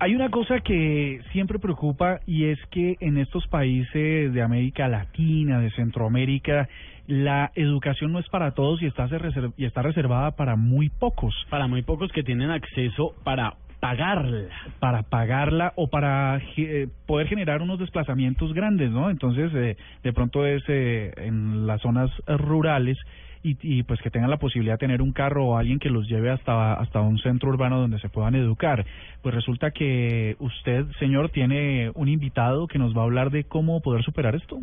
Hay una cosa que siempre preocupa y es que en estos países de América Latina, de Centroamérica, la educación no es para todos y está, está reservada para muy pocos. Para muy pocos que tienen acceso para pagarla. Para pagarla o para eh, poder generar unos desplazamientos grandes, ¿no? Entonces, eh, de pronto es eh, en las zonas rurales y, y pues que tengan la posibilidad de tener un carro o alguien que los lleve hasta, hasta un centro urbano donde se puedan educar. Pues resulta que usted, señor, tiene un invitado que nos va a hablar de cómo poder superar esto.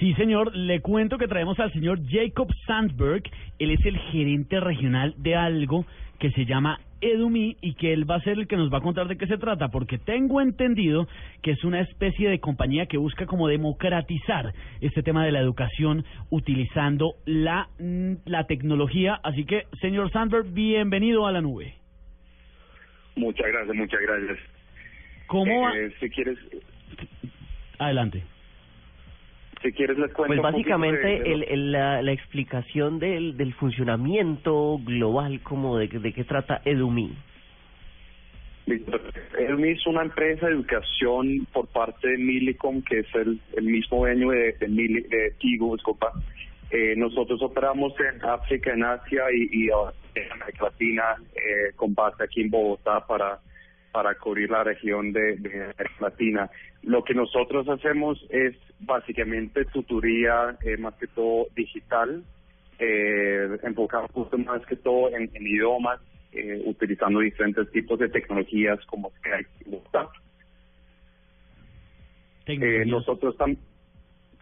Sí, señor, le cuento que traemos al señor Jacob Sandberg. Él es el gerente regional de algo que se llama Edumi y que él va a ser el que nos va a contar de qué se trata, porque tengo entendido que es una especie de compañía que busca como democratizar este tema de la educación utilizando la, mm, la tecnología. Así que, señor Sandberg, bienvenido a la nube. Muchas gracias, muchas gracias. ¿Cómo eh, Si quieres... Adelante. Si quieres les cuento Pues básicamente el, la, la, explicación del, del funcionamiento global, como de, de qué trata Edumi. Edumi es una empresa de educación por parte de Milicom, que es el, el mismo dueño de, de, Mili, de Tigo, disculpa. Eh, nosotros operamos en África, en Asia y, y en América Latina, eh, con base aquí en Bogotá para para cubrir la región de, de Latina. Lo que nosotros hacemos es básicamente tutoría eh, más que todo digital, eh, enfocado justo más que todo en, idiomas, eh, utilizando diferentes tipos de tecnologías como Skype y WhatsApp. Eh, nosotros también,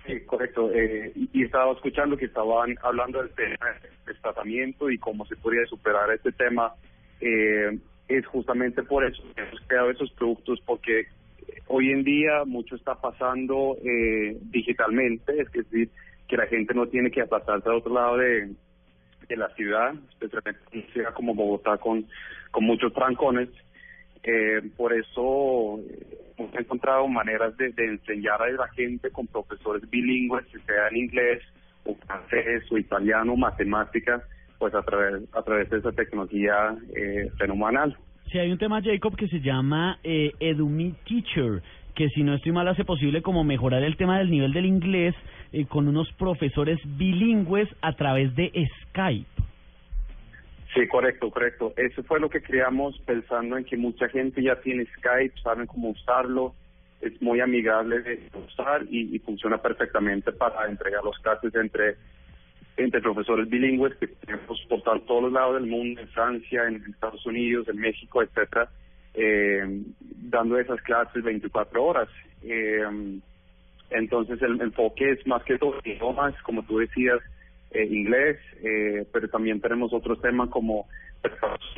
sí, correcto, eh, y estaba escuchando que estaban hablando del tema de tratamiento y cómo se podría superar este tema. Eh, es justamente por eso que hemos creado esos productos, porque hoy en día mucho está pasando eh, digitalmente, es decir, que la gente no tiene que apartarse al otro lado de, de la ciudad, especialmente en una ciudad como Bogotá con, con muchos trancones. Eh, por eso eh, hemos encontrado maneras de, de enseñar a la gente con profesores bilingües, sea en inglés o francés o italiano, matemáticas, pues a través, a través de esa tecnología eh, fenomenal. Sí, hay un tema, Jacob, que se llama eh, Edumi Teacher, que si no estoy mal hace posible como mejorar el tema del nivel del inglés eh, con unos profesores bilingües a través de Skype. Sí, correcto, correcto. Eso fue lo que creamos pensando en que mucha gente ya tiene Skype, saben cómo usarlo, es muy amigable de usar y, y funciona perfectamente para entregar los clases entre entre profesores bilingües que tenemos por todos los lados del mundo, en Francia, en Estados Unidos, en México, etcétera, eh, dando esas clases 24 horas. Eh, entonces el enfoque es más que todo idiomas, como tú decías, eh, inglés, eh, pero también tenemos otros temas como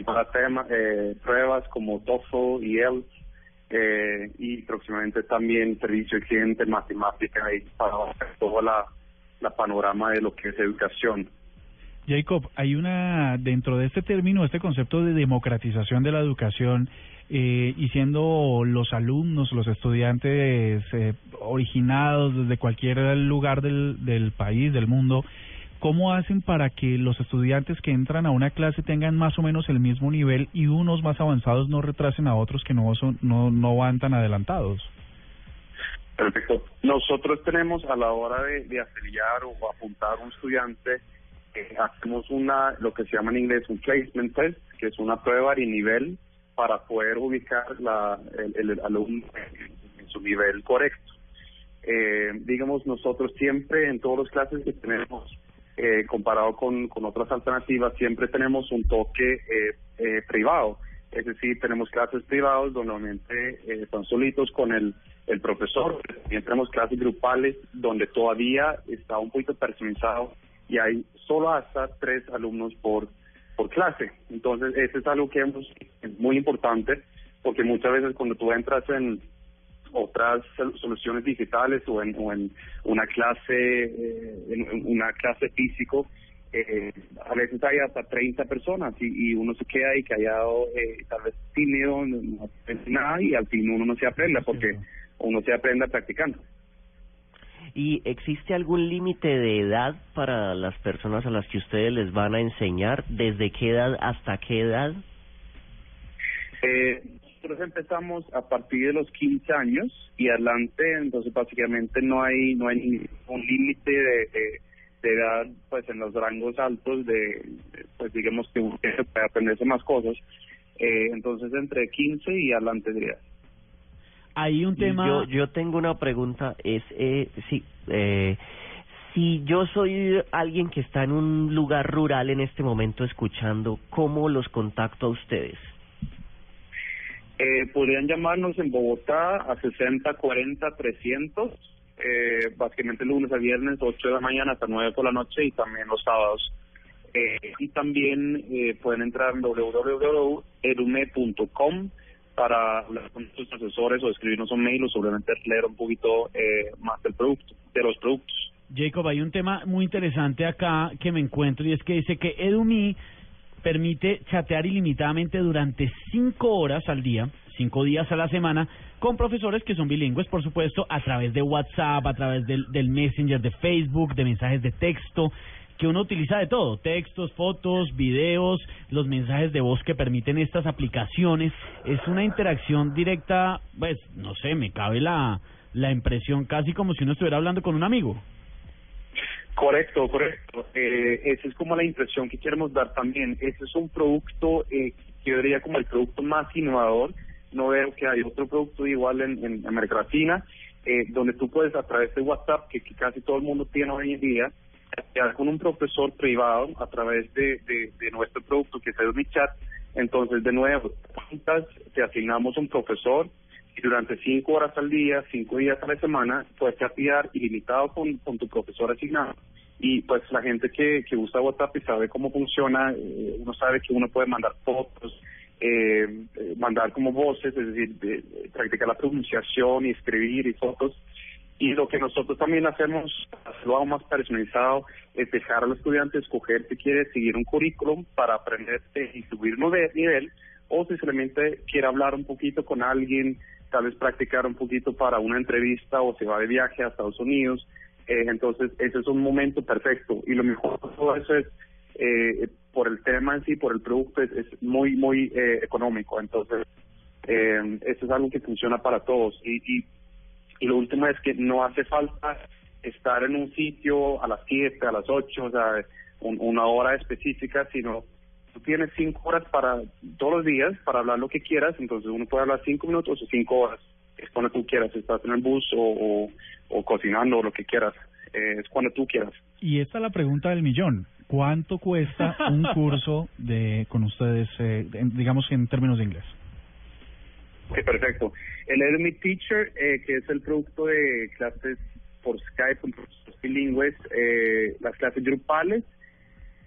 para tema, pruebas como TOEFL y ELTS, y próximamente también servicio de cliente, matemática y para toda la la panorama de lo que es educación. Jacob, hay una, dentro de este término, este concepto de democratización de la educación, eh, y siendo los alumnos, los estudiantes eh, originados desde cualquier lugar del, del país, del mundo, ¿cómo hacen para que los estudiantes que entran a una clase tengan más o menos el mismo nivel y unos más avanzados no retrasen a otros que no, son, no, no van tan adelantados? Perfecto. Nosotros tenemos a la hora de, de o apuntar un estudiante, eh, hacemos una, lo que se llama en inglés un placement test, que es una prueba de nivel para poder ubicar la, el, el alumno en, su nivel correcto. Eh, digamos, nosotros siempre en todas las clases que tenemos, eh, comparado con, con otras alternativas, siempre tenemos un toque eh, eh, privado. Es decir, tenemos clases privadas donde normalmente eh, están solitos con el el profesor. También tenemos clases grupales donde todavía está un poquito personalizado y hay solo hasta tres alumnos por, por clase. Entonces, eso es algo que hemos, es muy importante porque muchas veces cuando tú entras en otras soluciones digitales o en, o en una clase eh, en una clase físico eh, a veces hay hasta 30 personas y, y uno se queda ahí callado eh, tal vez tímido no, no nada y al fin uno no se aprende porque uno se aprenda practicando. ¿Y existe algún límite de edad para las personas a las que ustedes les van a enseñar? ¿Desde qué edad hasta qué edad? Eh, nosotros empezamos a partir de los 15 años y adelante, entonces básicamente no hay no hay un límite de, de, edad pues en los rangos altos de, pues digamos que uno puede aprenderse más cosas. Eh, entonces entre 15 y adelante diría. Hay un tema... Yo, yo tengo una pregunta, es, eh, sí, eh, si yo soy alguien que está en un lugar rural en este momento escuchando, ¿cómo los contacto a ustedes? Eh, podrían llamarnos en Bogotá a 60 40 300, eh, básicamente lunes a viernes, 8 de la mañana hasta 9 por la noche y también los sábados. Eh, y también eh, pueden entrar en www.edume.com para hablar con sus asesores o escribirnos un mail o simplemente leer un poquito eh, más del producto, de los productos. Jacob, hay un tema muy interesante acá que me encuentro y es que dice que Edumi permite chatear ilimitadamente durante cinco horas al día, cinco días a la semana, con profesores que son bilingües, por supuesto, a través de WhatsApp, a través del, del Messenger de Facebook, de mensajes de texto, que uno utiliza de todo, textos, fotos, videos, los mensajes de voz que permiten estas aplicaciones. Es una interacción directa, pues, no sé, me cabe la, la impresión casi como si uno estuviera hablando con un amigo. Correcto, correcto. Eh, esa es como la impresión que queremos dar también. Ese es un producto eh, que yo diría como el producto más innovador. No veo que hay otro producto igual en, en América Latina, eh, donde tú puedes a través de WhatsApp, que, casi todo el mundo tiene hoy en día, quedar con un profesor privado a través de, nuestro producto que es el chat. Entonces, de nuevo, te asignamos un profesor durante cinco horas al día, cinco días a la semana, puedes chatear ilimitado con, tu profesor asignado. Y pues la gente que, que usa WhatsApp sabe cómo funciona, eh, uno sabe que uno puede mandar fotos, eh, eh mandar como voces, es decir, practicar la pronunciación y escribir y fotos. Y lo que nosotros también hacemos, aún más personalizado, es dejar al estudiante escoger si quiere seguir un currículum para aprender y subir nivel, o si simplemente quiere hablar un poquito con alguien tal vez practicar un poquito para una entrevista o se va de viaje a Estados Unidos. Eh, entonces, ese es un momento perfecto. Y lo mejor de todo eso es, eh, por el tema en sí, por el producto, es, muy, muy eh, económico. Entonces, eh, eso es algo que funciona para todos. Y, y, y lo último es que no hace falta estar en un sitio a las 7, a las 8, o sea, una hora específica, sino tienes cinco horas para todos los días para hablar lo que quieras, entonces uno puede hablar cinco minutos o cinco horas. Es cuando tú quieras, estás en el bus o, o, cocinando o lo que quieras. Eh, es cuando tú quieras. Y esta es la pregunta del millón. ¿Cuánto cuesta un curso de con ustedes, eh, digamos en términos de inglés? Sí, perfecto. El Edemy Teacher, eh, que es el producto de clases por Skype con profesores bilingües, eh, las clases grupales,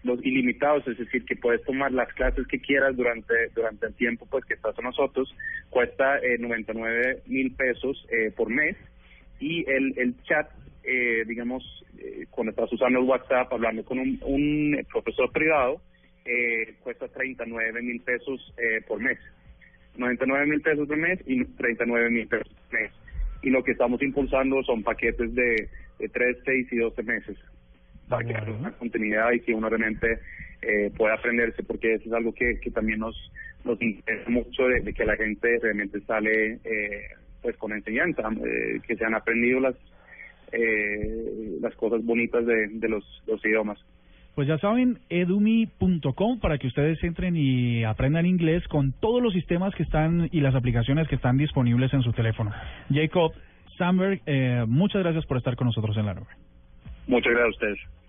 los ilimitados, es decir, que puedes tomar las clases que quieras durante durante el tiempo pues que estás con nosotros, cuesta eh, 99 mil pesos eh, por mes y el, el chat, eh, digamos, eh, cuando estás usando el WhatsApp hablando con un, un profesor privado, eh, cuesta 39 mil pesos eh, por mes. 99 mil pesos por mes y 39 mil pesos por mes. Y lo que estamos impulsando son paquetes de, de 3, 6 y 12 meses para que haya una continuidad y que uno realmente eh, pueda aprenderse, porque eso es algo que, que también nos, nos interesa mucho de, que la gente realmente sale eh, pues con enseñanza, eh, que se han aprendido las eh, las cosas bonitas de, de los, los idiomas. Pues ya saben, edumi.com para que ustedes entren y aprendan inglés con todos los sistemas que están y las aplicaciones que están disponibles en su teléfono. Jacob Sandberg, eh, muchas gracias por estar con nosotros en la nube. Muchas gracias a ustedes.